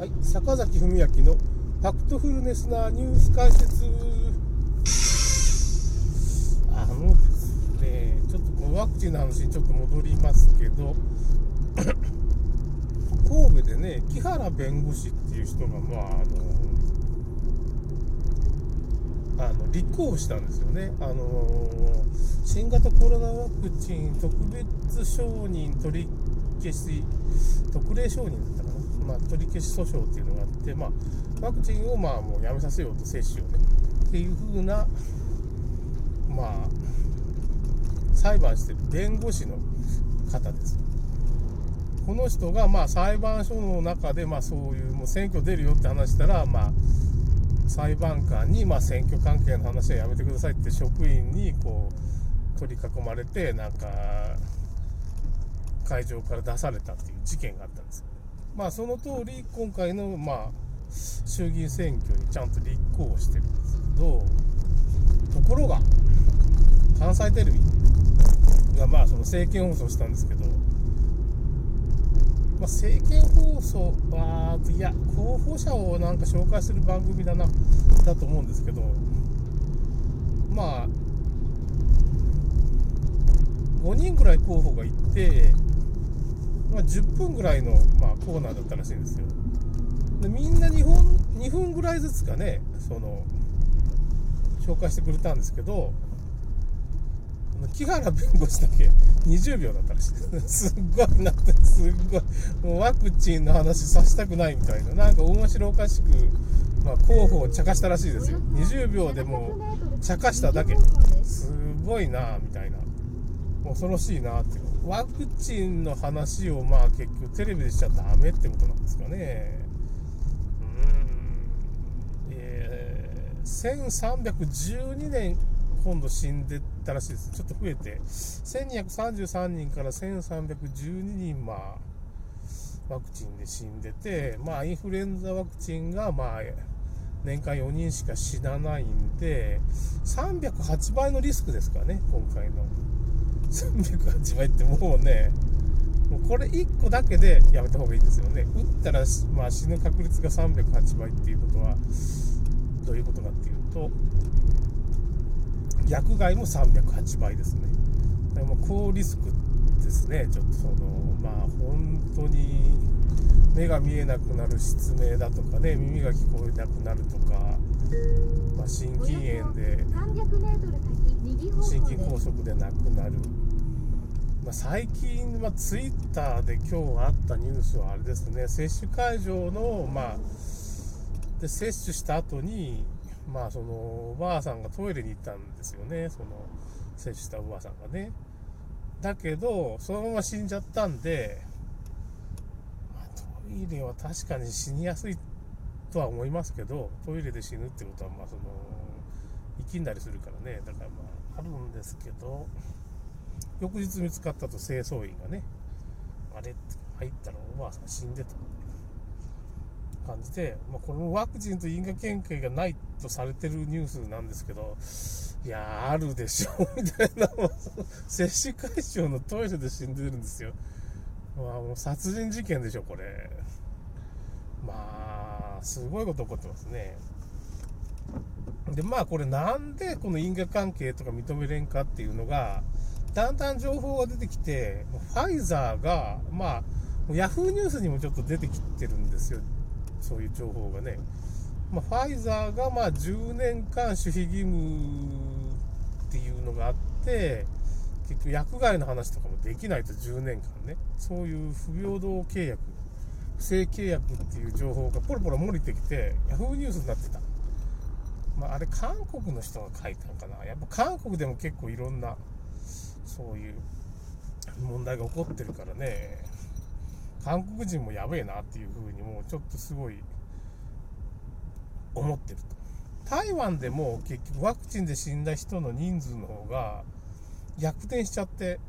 はい、坂崎文明のファクトフルネスなニュース解説。あのですね、ちょっとワクチンの話にちょっと戻りますけど、神戸でね、木原弁護士っていう人が、まあ、あの、あの立候補したんですよね。あの新型コロナワクチン特別承認取り消し、特例承認だったかな。まあ、取り消し訴訟っていうのがあって、まあ、ワクチンをまあもうやめさせようと、接種をね、っていう風な、まあ、裁判してる弁護士の方です。この人がまあ裁判所の中でまあそういうもう選挙出るよって話したら、まあ、裁判官にまあ選挙関係の話はやめてくださいって職員にこう取り囲まれてなんか会場から出されたっていう事件があったんですまあその通り今回のまあ衆議院選挙にちゃんと立候補してるんですけどところが関西テレビがまあその政見放送したんですけど、まあ、政見放送はいや候補者をなんか紹介する番組だなだと思うんですけどまあ5人ぐらい候補がいてまあ、10分ぐらいの、まあ、コーナーだったらしいんですよ。でみんな2分 ,2 分ぐらいずつかねその紹介してくれたんですけど木原弁護士だけ20秒だったらしい。すっごいなってすっごいもうワクチンの話させたくないみたいな。なんか面白おかしく、まあ、候補を茶化したらしいですよ。20秒でもう茶化しただけ。すごいなみたいな。恐ろしいなってワクチンの話をまあ結局テレビでしちゃダメってことなんですかね。うん。えー、1312年今度死んでたらしいです。ちょっと増えて。1233人から1312人まあワクチンで死んでてまあインフルエンザワクチンがまあ年間4人しか死なないんで308倍のリスクですかね今回の。308倍ってもうね、もうこれ1個だけでやめた方がいいですよね。打ったら、まあ、死ぬ確率が308倍っていうことは、どういうことかっていうと、薬害も308倍ですね。だから高リスクですね、ちょっとその、まあ本当に目が見えなくなる失明だとかね、耳が聞こえなくなるとか、まあ、心筋炎で心筋梗塞で亡くなる、まあ、最近、まあ、ツイッターで今日あったニュースはあれですね。接種会場の、まあ、で接種した後にまあそのおばあさんがトイレに行ったんですよね。その接種したおばあさんがね。だけどそのまま死んじゃったんで、まあ、トイレは確かに死にやすいとは思いますけどトイレで死ぬってことはまあその生きんだりするからね。だからまああるんですけど翌日見つかったと清掃員がねあれって入ったらおばあさん死んでた感じで、まあ、このワクチンと因果関係がないとされてるニュースなんですけどいやあるでしょみたいな。接種会場のトイレで死んでるんですよ。まあもう殺人事件でしょこれ。まあすごいこと起こってますね。でまあこれなんでこの因果関係とか認めれんかっていうのがだんだん情報が出てきてファイザーがまあヤフーニュースにもちょっと出てきてるんですよ。そういう情報がね、まあ、ファイザーがまあ10年間守秘義務っていうのがあって結局薬害の話とかもできないと10年間ね。そういう不平等契約不正契約っていう情報がポロポロ漏れてきてヤフーニュースになってた。まあ、あれ韓国の人が書いたのかな。やっぱ韓国でも結構いろんなそういう問題が起こってるからね。韓国人もやべえなっていうふうにもうちょっとすごい思ってると。台湾でも結局ワクチンで死んだ人の人数の方が逆転しちゃって、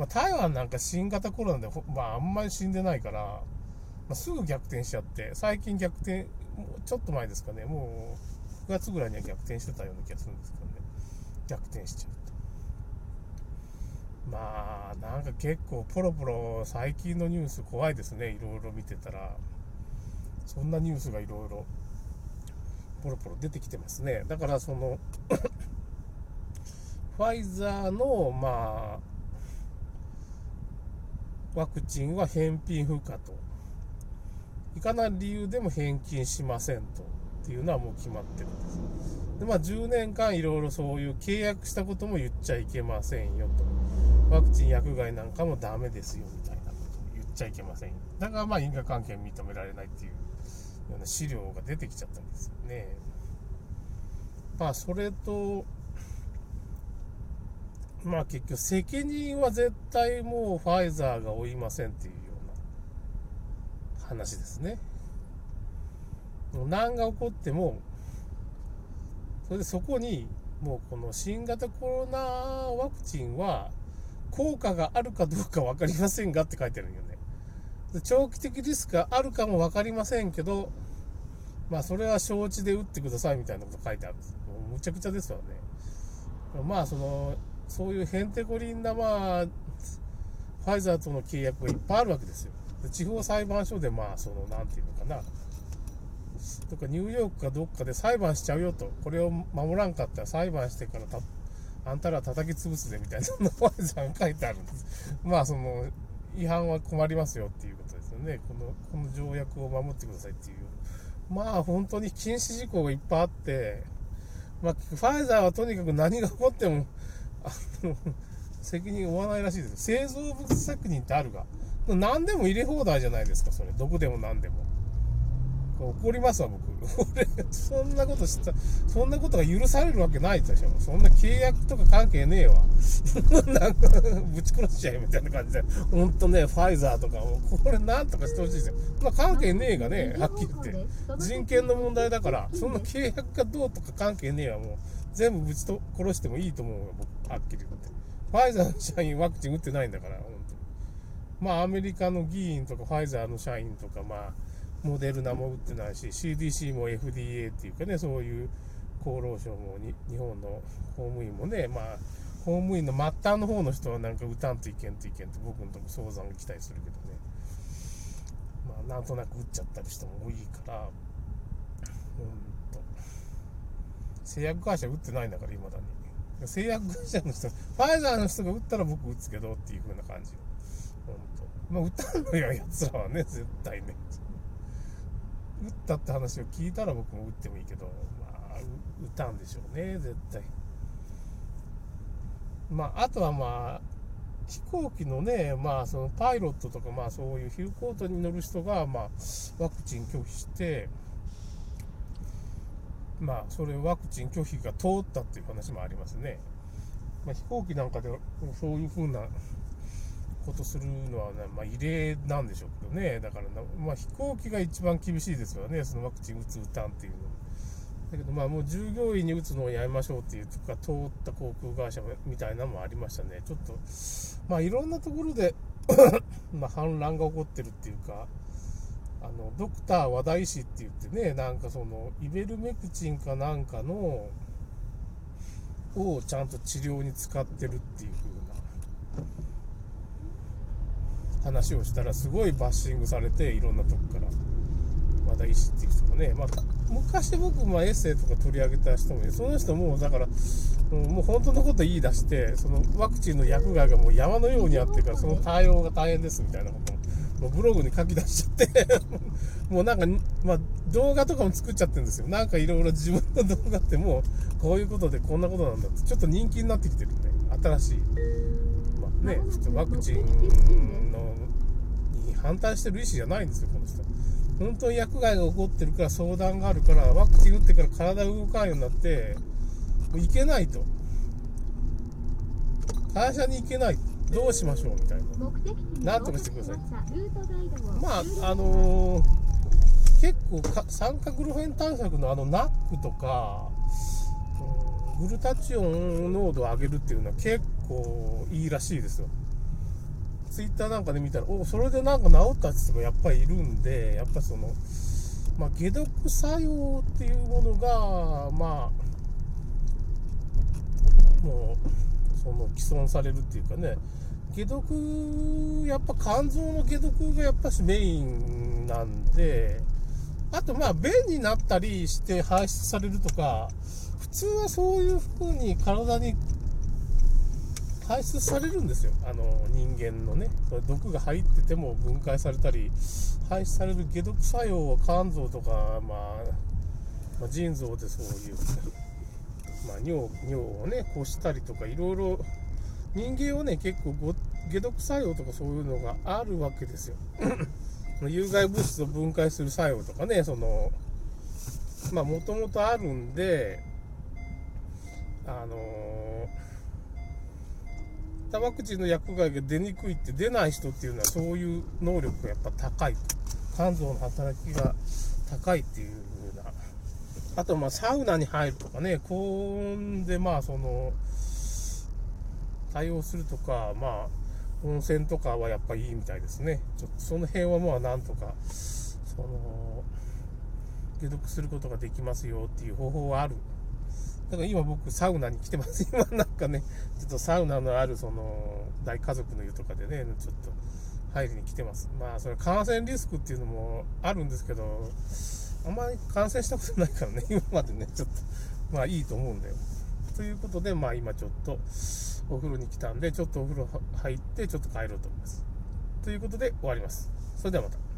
まあ、台湾なんか新型コロナで、まあ、あんまり死んでないから、まあ、すぐ逆転しちゃって最近逆転ちょっと前ですかねもう9月ぐらいには逆転してたような気がするんですけどね。逆転しちゃうとまあなんか結構ポロポロ最近のニュース怖いですねいろいろ見てたら。そんなニュースがいろいろポロポロ出てきてますね。だからそのファイザーの、まあ、ワクチンは返品不可と。いかなる理由でも返金しませんと。っていうのはもう決まってるんです。で、まあ10年間いろいろそういう契約したことも言っちゃいけませんよと。ワクチン薬害なんかもダメですよみたいなことを言っちゃいけませんよ。だからまあ因果関係認められないっていうような資料が出てきちゃったんですよね。まあそれと、まあ結局責任は絶対もうファイザーが負いませんっていうような話ですね。何が起こっても、それでそこにもうこの新型コロナワクチンは効果があるかどうか分かりませんがって書いてあるよね。長期的リスクがあるかも分かりませんけど、まあそれは承知で打ってくださいみたいなこと書いてあるんです。もうむちゃくちゃですわね。まあその、そういうヘンテコリンなまあ、ファイザーとの契約がいっぱいあるわけですよ。地方裁判所でまあその、なんていうのかな、とかニューヨークかどっかで裁判しちゃうよと、これを守らんかったら裁判してからた、あんたら叩き潰すでみたいな、そんなファイザーが書いてあるんです。まあその、違反は困りますよっていうことですよね。この、この条約を守ってくださいっていう。まあ本当に禁止事項がいっぱいあって、まあ、ファイザーはとにかく何が起こっても、あの、責任負わないらしいです。製造物責任ってあるが。何でも入れ放題じゃないですか、それ。毒でも何でも。怒りますわ、僕。俺、そんなことした、そんなことが許されるわけないでしょ。そんな契約とか関係ねえわ。なんか、ぶち殺しちゃえみたいな感じで。ほんとね、ファイザーとかも、これなんとかしてほしいですよ。まあ関係ねえがね、はっきり言って。人権の問題だから、そんな契約がどうとか関係ねえわ、もう。全部ぶちと殺してもいいと思うよ、僕、はっきり言って。ファイザーの社員ワクチン打ってないんだから、本当に。まあ、アメリカの議員とか、ファイザーの社員とか、まあ、モデルナも打ってないし、CDC も FDA っていうかね、そういう厚労省もに日本の公務員もね、まあ、公務員の末端の方の人はなんか打たんといけんといけんって僕のとこ相談が来たりするけどね。まあ、なんとなく打っちゃったり人も多いから、うんと。製薬会社打ってないんだから、未だに。製薬会社の人、ファイザーの人が打ったら僕打つけどっていう風な感じ。ほんと。まあ、打たんのよ、奴らはね、絶対ね。打ったって話を聞いたら僕も打ってもいいけど、まあ、打たんでしょうね、絶対。まあ、あとはまあ、飛行機のね、まあ、そのパイロットとか、まあ、そういうヒルコートに乗る人が、まあ、ワクチン拒否して、まあ、それワクチン拒否が通ったっていう話もありますね。まあ、飛行機なんかでそういう風なことするのは、ね、まあ、異例なんでしょうけどね、だからまあ、飛行機が一番厳しいですよね、そのワクチン打つ、打たんっていうの。だけど、まあ、もう従業員に打つのをやめましょうっていうとか、通った航空会社みたいなのもありましたね。ちょっと、まあ、いろんなところで まあ、反乱が起こってるっていうか、あの、ドクター和田医師って言ってね、なんかその、イベルメクチンかなんかの、をちゃんと治療に使ってるっていう風な話をしたらすごいバッシングされていろんなとこから和田医師っていう人もね、まあ、昔僕、まあ、エッセイとか取り上げた人もいその人もだからもう本当のこと言い出してそのワクチンの薬害がもう山のようにあってからその対応が大変ですみたいなこともうブログに書き出しちゃって もうなんか、まあ、動画とかも作っちゃってるんですよ。なんかいろいろ自分の動画ってもうこういうことでこんなことなんだってちょっと人気になってきてるんで新しいね、ワクチンのに反対してる意思じゃないんですよ、この人。本当に薬害が起こってるから相談があるから、ワクチン打ってから体動かんようになって、もう行けないと。会社に行けない。どうしましょうみたいな。なんとかしてください。まあ、あのー、結構か、酸化グルフェン対策のあのナックとか、グルタチオン濃度を上げるっていうのは結構いいらしいですよ。ツイッターなんかで見たら、おそれでなんか治った人がやっぱりいるんで、やっぱその、まあ、解毒作用っていうものが、まあ、もう、その、既存されるっていうかね、解毒、やっぱ肝臓の解毒がやっぱしメインなんで、あとまあ便になったりして排出されるとか普通はそういう風に体に排出されるんですよ。あの人間のね。毒が入ってても分解されたり排出される解毒作用は肝臓とか、まあ、まあ、腎臓でそういう、まあ、尿尿をねこしたりとかいろいろ人間はね結構解毒作用とかそういうのがあるわけですよ。有害物質を分解する作用とかねそのまあもともとあるんであのータバクチンの薬害が出にくいって出ない人っていうのはそういう能力がやっぱ高い肝臓の働きが高いっていう風な。あとまあサウナに入るとかね高温でまあその対応するとかまあ温泉とかはやっぱいいみたいですね。ちょっとその辺はまあなんとかその解毒することができますよっていう方法はある。だから今僕サウナに来てます。今なんかね、ちょっとサウナのあるその大家族の湯とかでね、ちょっと入りに来てます。まあそれ感染リスクっていうのもあるんですけど、あんまり感染したことないからね、今までね、ちょっと、まあいいと思うんだよ。ということで、まあ今ちょっとお風呂に来たんで、ちょっとお風呂入ってちょっと帰ろうと思います。ということで終わります。それではまた。